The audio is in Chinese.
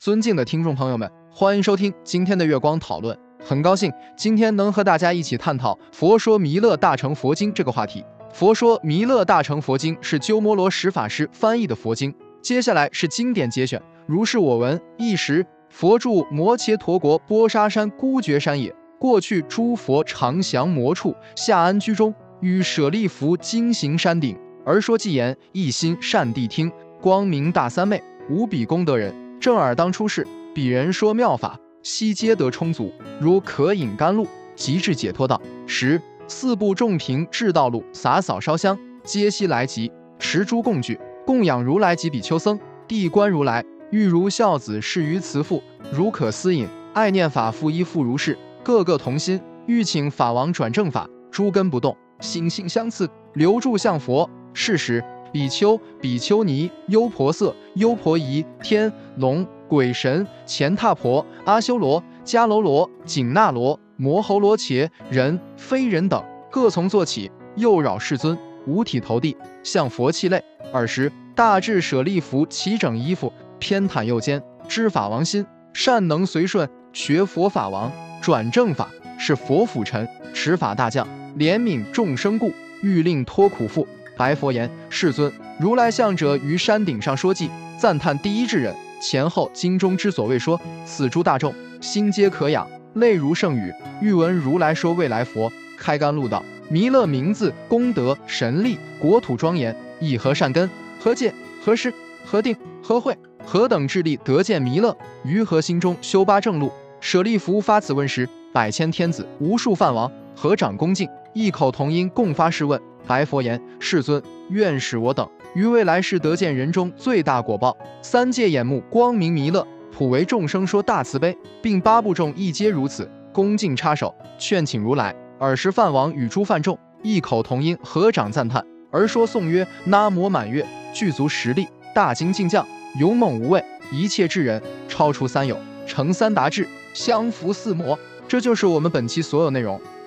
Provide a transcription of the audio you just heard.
尊敬的听众朋友们，欢迎收听今天的月光讨论。很高兴今天能和大家一起探讨《佛说弥勒大乘佛经》这个话题。《佛说弥勒大乘佛经》是鸠摩罗什法师翻译的佛经。接下来是经典节选。如是我闻：一时，佛住摩羯陀国波沙山孤绝山野。过去诸佛常降魔处，下安居中，与舍利弗经行山顶，而说偈言：一心善谛听，光明大三昧，无比功德人，正尔当出世。彼人说妙法，悉皆得充足，如可饮甘露，即至解脱道。十四部众平至道路，洒扫烧香，皆悉来集，持诸供具，供养如来及比丘僧。地观如来，欲如孝子侍于慈父，如可思饮，爱念法复依附如是。个个同心，欲请法王转正法，诸根不动，心性相似，留住向佛。是时，比丘、比丘尼、优婆塞、优婆夷、天龙、鬼神、乾闼婆、阿修罗、迦楼罗、紧那罗、摩喉罗伽、人非人等，各从坐起，右绕世尊，五体投地，向佛泣泪。尔时，大智舍利弗齐整衣服，偏袒右肩，知法王心，善能随顺，学佛法王。转正法是佛辅臣，持法大将，怜悯众生故，欲令脱苦缚。白佛言：世尊，如来向者于山顶上说偈，赞叹第一智人，前后经中之所谓说，此诸大众心皆可养，泪如圣雨。欲闻如来说未来佛开甘露道：弥勒名字功德神力国土庄严，以何善根何戒何施何定何慧何等智力得见弥勒？于何心中修八正路？舍利弗发此问时，百千天子、无数梵王合掌恭敬，异口同音共发誓问。白佛言：“世尊，愿使我等于未来世得见人中最大果报。三界眼目光明弥勒，普为众生说大慈悲，并八部众亦皆如此，恭敬插手劝请如来。尔时梵王与诸梵众异口同音合掌赞叹，而说颂曰：南无满月，具足实力，大精进将，勇猛无畏，一切智人，超出三有，成三达智。”相伏四魔，这就是我们本期所有内容。